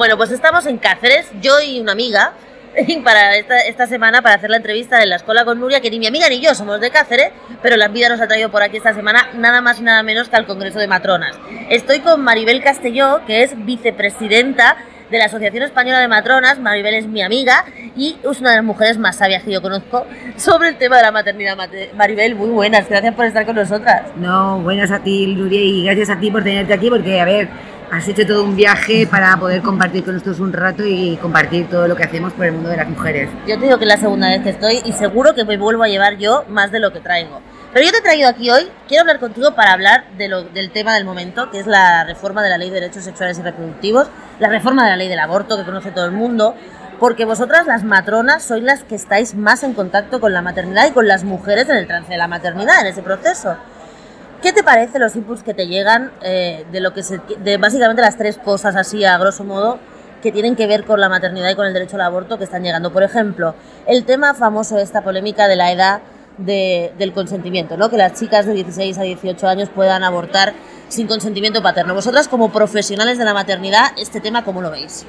Bueno, pues estamos en Cáceres, yo y una amiga, para esta, semana para hacer la entrevista en la escuela con Nuria, que ni mi amiga ni yo somos de Cáceres, pero la vida nos ha traído por aquí esta semana nada más y nada menos que al Congreso de Matronas. Estoy con Maribel Castelló, que es vicepresidenta de la Asociación Española de Matronas. Maribel es mi amiga y es una de las mujeres más sabias que yo conozco sobre el tema de la maternidad. Maribel, muy buenas, gracias por estar con nosotras. No, buenas a ti, Nuria, y gracias a ti por tenerte aquí, porque, a ver, has hecho todo un viaje para poder compartir con nosotros un rato y compartir todo lo que hacemos por el mundo de las mujeres. Yo te digo que es la segunda vez que estoy y seguro que me vuelvo a llevar yo más de lo que traigo. Pero yo te he traído aquí hoy, quiero hablar contigo para hablar de lo, del tema del momento, que es la reforma de la Ley de Derechos Sexuales y Reproductivos, la reforma de la Ley del Aborto, que conoce todo el mundo, porque vosotras las matronas sois las que estáis más en contacto con la maternidad y con las mujeres en el trance de la maternidad, en ese proceso. ¿Qué te parece los inputs que te llegan eh, de lo que se, de básicamente las tres cosas así a grosso modo que tienen que ver con la maternidad y con el derecho al aborto que están llegando? Por ejemplo, el tema famoso esta polémica de la edad del consentimiento, ¿no? Que las chicas de 16 a 18 años puedan abortar sin consentimiento paterno. Vosotras como profesionales de la maternidad, este tema ¿cómo lo veis?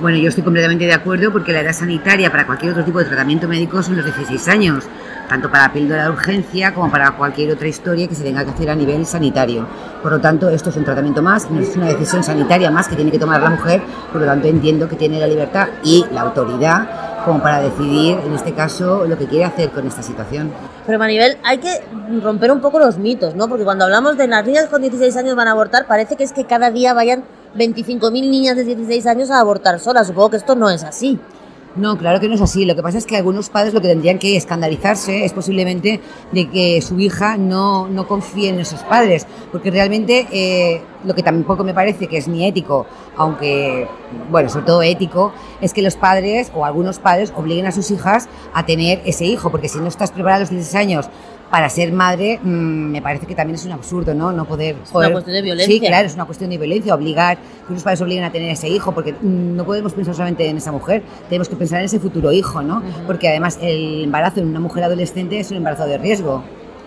Bueno, yo estoy completamente de acuerdo porque la edad sanitaria para cualquier otro tipo de tratamiento médico son los 16 años, tanto para píldora de urgencia como para cualquier otra historia que se tenga que hacer a nivel sanitario. Por lo tanto, esto es un tratamiento más, no es una decisión sanitaria más que tiene que tomar la mujer, por lo tanto entiendo que tiene la libertad y la autoridad como para decidir, en este caso, lo que quiere hacer con esta situación. Pero Maribel, hay que romper un poco los mitos, ¿no? Porque cuando hablamos de las niñas con 16 años van a abortar, parece que es que cada día vayan 25.000 niñas de 16 años a abortar solas. Supongo que esto no es así. No, claro que no es así. Lo que pasa es que algunos padres lo que tendrían que escandalizarse es posiblemente de que su hija no, no confíe en esos padres, porque realmente eh, lo que tampoco me parece que es ni ético, aunque, bueno, sobre todo ético, es que los padres o algunos padres obliguen a sus hijas a tener ese hijo, porque si no estás preparada a los 16 años para ser madre mm, me parece que también es un absurdo, ¿no? No poder, Es una cuestión de violencia. Sí, claro, es una cuestión de violencia, obligar, que los padres obliguen a tener ese hijo, porque mm, no podemos pensar solamente en esa mujer, tenemos que pensar en ese futuro hijo, ¿no? Porque además el embarazo en una mujer adolescente es un embarazo de riesgo.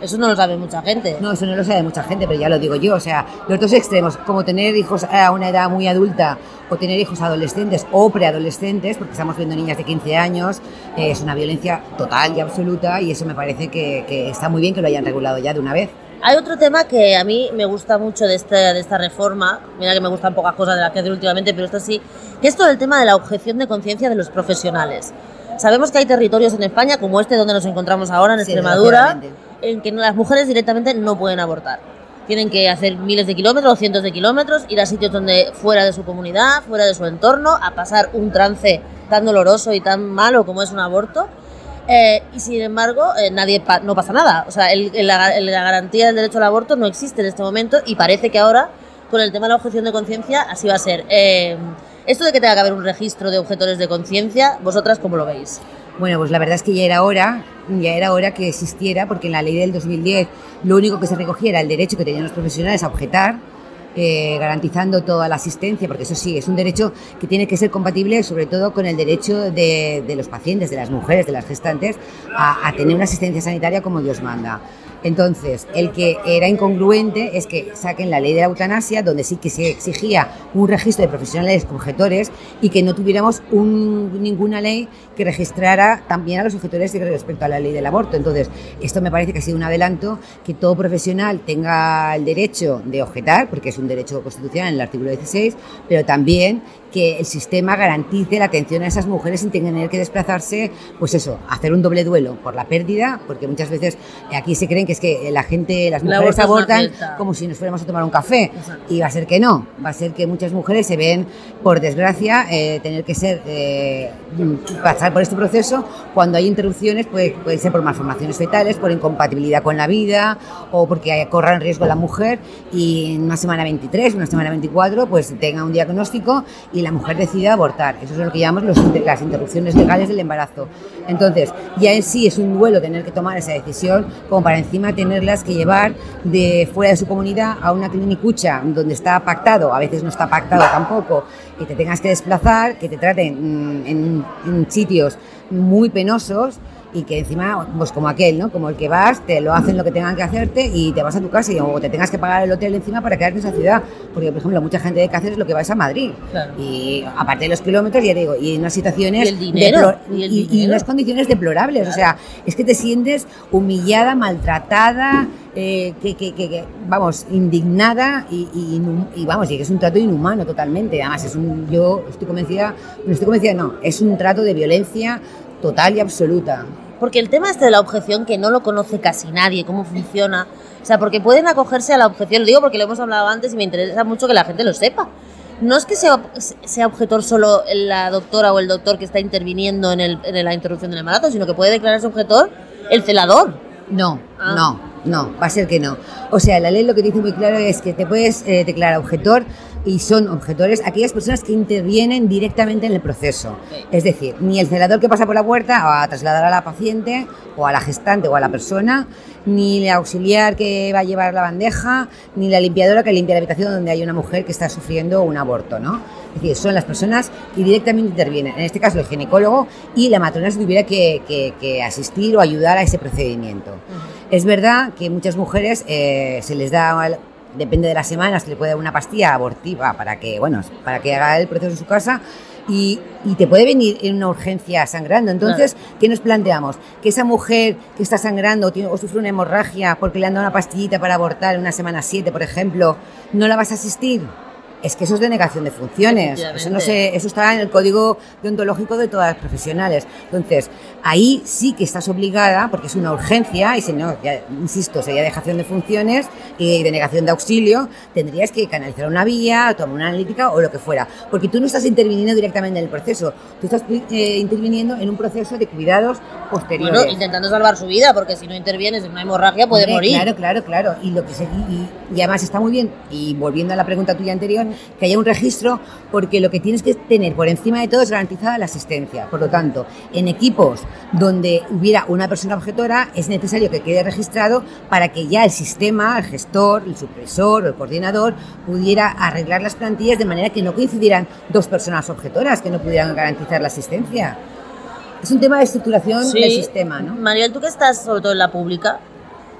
Eso no lo sabe mucha gente. No, eso no lo sabe mucha gente, pero ya lo digo yo. O sea, los dos extremos, como tener hijos a una edad muy adulta o tener hijos adolescentes o preadolescentes, porque estamos viendo niñas de 15 años, eh, es una violencia total y absoluta y eso me parece que, está muy bien que lo hayan regulado ya de una vez. Hay otro tema que a mí me gusta mucho de esta, de esta reforma, mira que me gustan pocas cosas de las que hacer últimamente, pero esto sí, que es todo el tema de la objeción de conciencia de los profesionales. Sabemos que hay territorios en España, como este donde nos encontramos ahora, en Extremadura, en que las mujeres directamente no pueden abortar. Tienen que hacer miles de kilómetros cientos de kilómetros, ir a sitios donde fuera de su comunidad, fuera de su entorno, a pasar un trance tan doloroso y tan malo como es un aborto. Eh, y sin embargo, eh, nadie no pasa nada. O sea, la, garantía del derecho al aborto no existe en este momento y parece que ahora, con el tema de la objeción de conciencia, así va a ser. Eh, esto de que tenga que haber un registro de objetores de conciencia, ¿vosotras cómo lo veis? Bueno, pues la verdad es que ya era hora, ya era hora que existiera, porque en la ley del 2010 lo único que se recogía era el derecho que tenían los profesionales a objetar, eh, garantizando toda la asistencia, porque eso sí, es un derecho que tiene que ser compatible sobre todo con el derecho de, los pacientes, de las mujeres, de las gestantes, a, a tener una asistencia sanitaria como Dios manda. Entonces, el que era incongruente es que saquen la ley de la eutanasia, donde sí que se exigía un registro de profesionales objetores y que no tuviéramos ninguna ley que registrara también a los objetores respecto a la ley del aborto. Entonces, esto me parece que ha sido un adelanto, que todo profesional tenga el derecho de objetar, porque es un derecho constitucional en el artículo 16, pero también que el sistema garantice la atención a esas mujeres sin tener que desplazarse, pues eso, hacer un doble duelo por la pérdida, porque muchas veces aquí se creen que es que la gente, las mujeres abortan como si nos fuéramos a tomar un café, y va a ser que no, va a ser que muchas mujeres se ven, por desgracia, eh, tener que ser, eh, pasar por este proceso cuando hay interrupciones, puede, puede ser por malformaciones fetales, por incompatibilidad con la vida, o porque corra en riesgo la mujer, y en una semana 23, una semana 24, pues tenga un diagnóstico y la mujer decide abortar. Eso es lo que llamamos las interrupciones legales del embarazo. Entonces, ya en sí es un duelo tener que tomar esa decisión, como para encima tenerlas que llevar de fuera de su comunidad a una clinicucha donde está pactado, a veces no está pactado tampoco, que te tengas que desplazar, que te traten mm, en, en sitios muy penosos y que encima, pues como aquel, ¿no? Como el que vas, te lo hacen lo que tengan que hacerte y te vas a tu casa y o te tengas que pagar el hotel encima para quedarte en esa ciudad. Porque, por ejemplo, mucha gente de Cáceres lo que va es a Madrid. Y aparte de los kilómetros, ya digo, y en unas situaciones... Y el dinero. y, y, y unas condiciones deplorables. O sea, es que te sientes humillada, maltratada, eh, que, que, que, vamos, indignada y, y, y, vamos, y que es un trato inhumano totalmente. Además, es un, yo estoy convencida, no estoy convencida, no, es un trato de violencia total y absoluta. Porque el tema este de la objeción, que no lo conoce casi nadie, cómo funciona, o sea, porque pueden acogerse a la objeción, lo digo porque lo hemos hablado antes y me interesa mucho que la gente lo sepa. No es que sea, sea objetor solo la doctora o el doctor que está interviniendo en, el, en la interrupción del embarazo, sino que puede declararse objetor el celador. No, ah. no, no, va a ser que no. O sea, la ley lo que dice muy claro es que te puedes eh, declarar objetor y son objetores aquellas personas que intervienen directamente en el proceso. Es decir, ni el celador que pasa por la puerta a trasladar a la paciente o a la gestante o a la persona, ni el auxiliar que va a llevar la bandeja, ni la limpiadora que limpia la habitación donde hay una mujer que está sufriendo un aborto, ¿no? Es decir, son las personas que directamente intervienen. En este caso, el ginecólogo y la matrona si tuviera que, que, que, asistir o ayudar a ese procedimiento. Es verdad que muchas mujeres eh, se les da depende de las semanas, que le puede dar una pastilla abortiva para que, bueno, para que haga el proceso en su casa. Y, y, te puede venir en una urgencia sangrando. Entonces, claro. ¿qué nos planteamos? Que esa mujer que está sangrando o, tiene, o, sufre una hemorragia porque le han dado una pastillita para abortar en una semana 7, por ejemplo, ¿no la vas a asistir? Es que eso es denegación de funciones. Eso, no se, eso está en el código deontológico de todas las profesionales. Entonces, ahí sí que estás obligada, porque es una urgencia, y si no, ya, insisto, sería dejación de funciones y denegación de auxilio, tendrías que canalizar una vía, tomar una analítica o lo que fuera. Porque tú no estás interviniendo directamente en el proceso, tú estás eh, interviniendo en un proceso de cuidados posteriores. Bueno, intentando salvar su vida, porque si no intervienes en una hemorragia puede Hombre, morir. Claro, claro, claro. Y, lo que se, y, y además está muy bien, y volviendo a la pregunta tuya anterior, que haya un registro, porque lo que tienes que tener por encima de todo es garantizada la asistencia. Por lo tanto, en equipos donde hubiera una persona objetora, es necesario que quede registrado para que ya el sistema, el gestor, el supresor o el coordinador pudiera arreglar las plantillas de manera que no coincidieran dos personas objetoras que no pudieran garantizar la asistencia. Es un tema de estructuración Sí. del sistema, ¿no? Mariel, tú que estás sobre todo en la pública,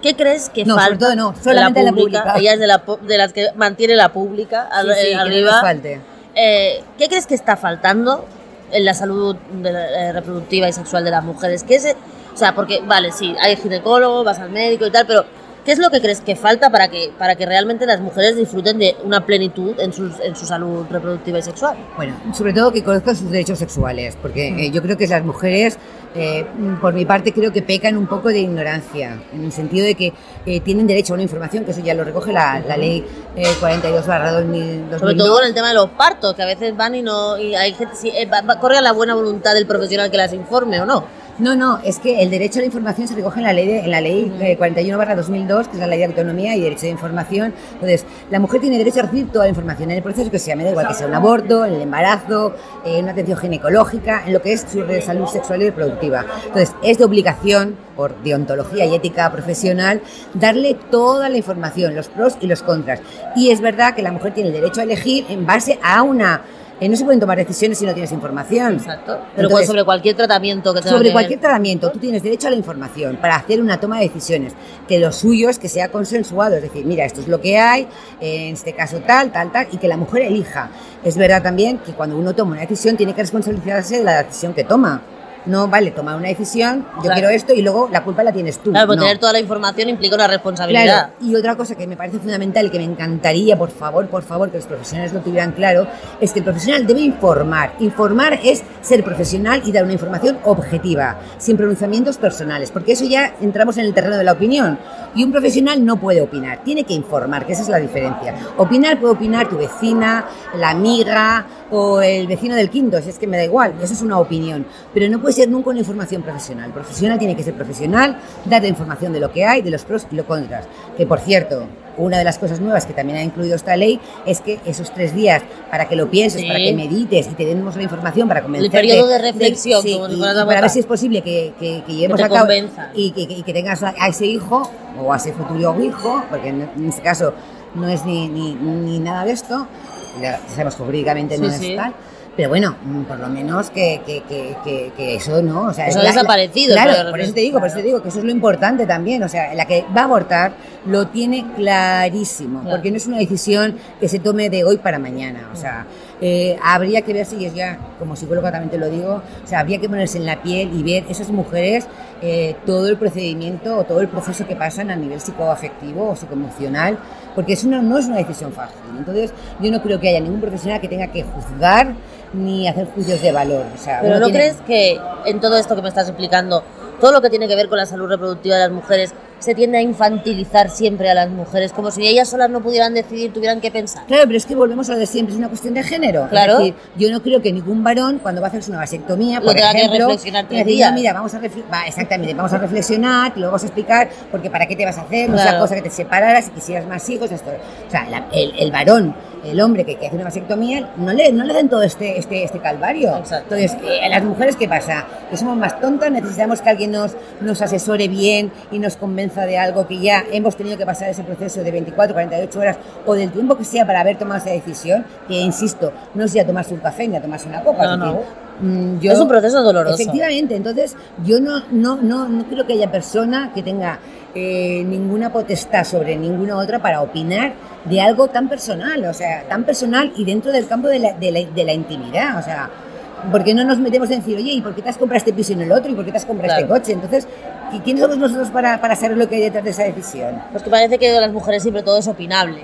¿qué crees que No, falta? sobre todo no, solamente en la pública. Ella es de, la, de las que mantiene la pública Sí, ar- sí, eh, que no arriba. Eh, ¿Qué crees que está faltando en la salud de la- eh, reproductiva y sexual de las mujeres? ¿Qué es, o sea, porque, vale, sí, hay ginecólogo, vas al médico y tal, pero ¿qué es lo que crees que falta para que, para que realmente las mujeres disfruten de una plenitud en, sus, en su salud reproductiva y sexual? Bueno, sobre todo que conozcan sus derechos sexuales, porque eh, yo creo que las mujeres, eh, por mi parte, creo que pecan un poco de ignorancia, en el sentido de que eh, tienen derecho a una información, que eso ya lo recoge la, la ley eh, 42 2002. Sobre todo con el tema de los partos, que a veces van y no. Y hay gente. Va- va- corre a la buena voluntad del profesional que las informe o no. No, no, es que el derecho a la información se recoge en la ley, de, en la ley eh, 41 2002, que es la ley de autonomía y derecho de información. Entonces, la mujer tiene derecho a recibir toda la información en el proceso que sea, me da igual que sea un aborto, en el embarazo, en una atención ginecológica, en lo que es su salud sexual y reproductiva. Entonces, es de obligación, por deontología y ética profesional, darle toda la información, los pros y los contras. Y es verdad que la mujer tiene el derecho a elegir en base a una... eh, no se pueden tomar decisiones si no tienes información. Exacto. Pero Entonces, sobre cualquier tratamiento que tenga sobre cualquier tratamiento, tú tienes derecho a la información para hacer una toma de decisiones. Que lo suyo es que sea consensuado, es decir, mira, esto es lo que hay, en este caso tal, tal, tal, y que la mujer elija. Es verdad también que cuando uno toma una decisión tiene que responsabilizarse de la decisión que toma. No vale tomar una decisión, yo Claro. quiero esto y luego la culpa la tienes tú. Claro, porque No. tener toda la información implica una responsabilidad. Claro, y otra cosa que me parece fundamental y que me encantaría, por favor, por favor, que los profesionales lo tuvieran claro, es que el profesional debe informar. Informar es ser profesional y dar una información objetiva, sin pronunciamientos personales, porque eso ya entramos en el terreno de la opinión. Y un profesional no puede opinar, tiene que informar, que esa es la diferencia. Opinar puede opinar tu vecina, la amiga o el vecino del quinto, si es que me da igual, eso es una opinión, pero no puede ser nunca una información profesional. Profesional tiene que ser profesional, dar información de lo que hay, de los pros y los contras. Que por cierto, una de las cosas nuevas que también ha incluido esta ley es que esos tres días para que lo pienses, Sí. para que medites y te demos la información para convencerte. periodo de reflexión, sí, como y- para ver si es posible que, que, que llevemos te a cabo y que, y que tengas a, a ese hijo o a ese futuro hijo, porque en, en este caso no es ni, ni, ni nada de esto, ya sabemos que jurídicamente no Sí, es tal. Pero bueno, mm, por lo menos que, que, que, que eso no. O sea, eso ha desaparecido. claro, por eso te digo, por eso te digo que eso es lo importante también. O sea, la que va a abortar lo tiene clarísimo, porque no es una decisión que se tome de hoy para mañana. O sea, eh, habría que ver si es ya, como psicóloga también te lo digo, o sea, habría que ponerse en la piel y ver esas mujeres eh, todo el procedimiento o todo el proceso que pasan a nivel psicoafectivo o psicoemocional, porque eso no, no es una decisión fácil. Entonces, yo no creo que haya ningún profesional que tenga que juzgar ni hacer juicios de valor. O sea, Pero ¿no tiene- crees que en todo esto que me estás explicando, todo lo que tiene que ver con la salud reproductiva de las mujeres, se tiende a infantilizar siempre a las mujeres, como si ellas solas no pudieran decidir, tuvieran que pensar? Claro, pero es que volvemos a lo de siempre, es una cuestión de género. Claro. Es decir, yo no creo que ningún varón, cuando va a hacerse una vasectomía, Lo por que ejemplo, reflexionar tres que decir, días. "No, mira, vamos a va, exactamente, vamos a reflexionar, te lo vamos a explicar, porque para qué te vas a hacer, no es Claro. la cosa que te separara, si quisieras más hijos, esto. O sea, la- el, el varón, el hombre que, que hace una vasectomía, no le, no le dan todo este, este, este calvario. Exacto. Entonces, eh, las mujeres, ¿qué pasa? Que somos más tontas, necesitamos que alguien nos, nos asesore bien y nos convenza de algo que ya hemos tenido que pasar ese proceso de 24, 48 horas o del tiempo que sea para haber tomado esa decisión, que insisto, no es ya tomarse un café ni a tomarse una copa. No, es no. decir, mm, yo- Es un proceso doloroso. Efectivamente, entonces yo no, no, no, no creo que haya persona que tenga eh, ninguna potestad sobre ninguna otra para opinar de algo tan personal, o sea, tan personal y dentro del campo de la, de la, de la intimidad, o sea, porque no nos metemos en decir, oye, ¿y por qué te has comprado este piso y no el otro? ¿Y por qué te has comprado Claro. este coche? Entonces, ¿qui- ¿quiénes somos nosotros para, para saber lo que hay detrás de esa decisión? Pues que parece que de las mujeres siempre todo es opinable.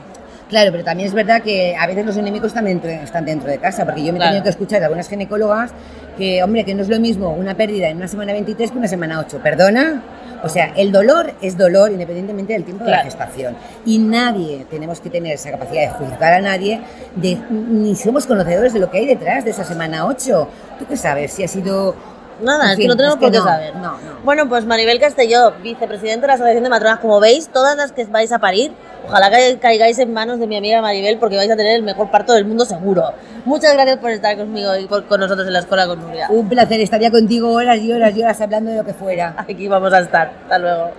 Claro, pero también es verdad que a veces los enemigos dentro, están dentro de casa, porque yo me he Claro. tenido que escuchar de algunas ginecólogas que, hombre, que no es lo mismo una pérdida en una semana 23 que una semana 8. ¿Perdona? O sea, el dolor es dolor independientemente del tiempo de la Claro. gestación. Y nadie tenemos que tener esa capacidad de juzgar a nadie, de, ni somos conocedores de lo que hay detrás de esa semana 8. ¿Tú qué sabes? Si ha sido... Nada, En es fin, que no tenemos es que por qué no, saber. no, no. Bueno, pues Maribel Castelló, vicepresidenta de la Asociación de Matronas, como veis, todas las que vais a parir, ojalá que caigáis en manos de mi amiga Maribel porque vais a tener el mejor parto del mundo seguro. Muchas gracias por estar conmigo y por- con nosotros en la escuela con Nuria. Un placer, estaría contigo horas y horas y horas hablando de lo que fuera. Aquí vamos a estar. Hasta luego.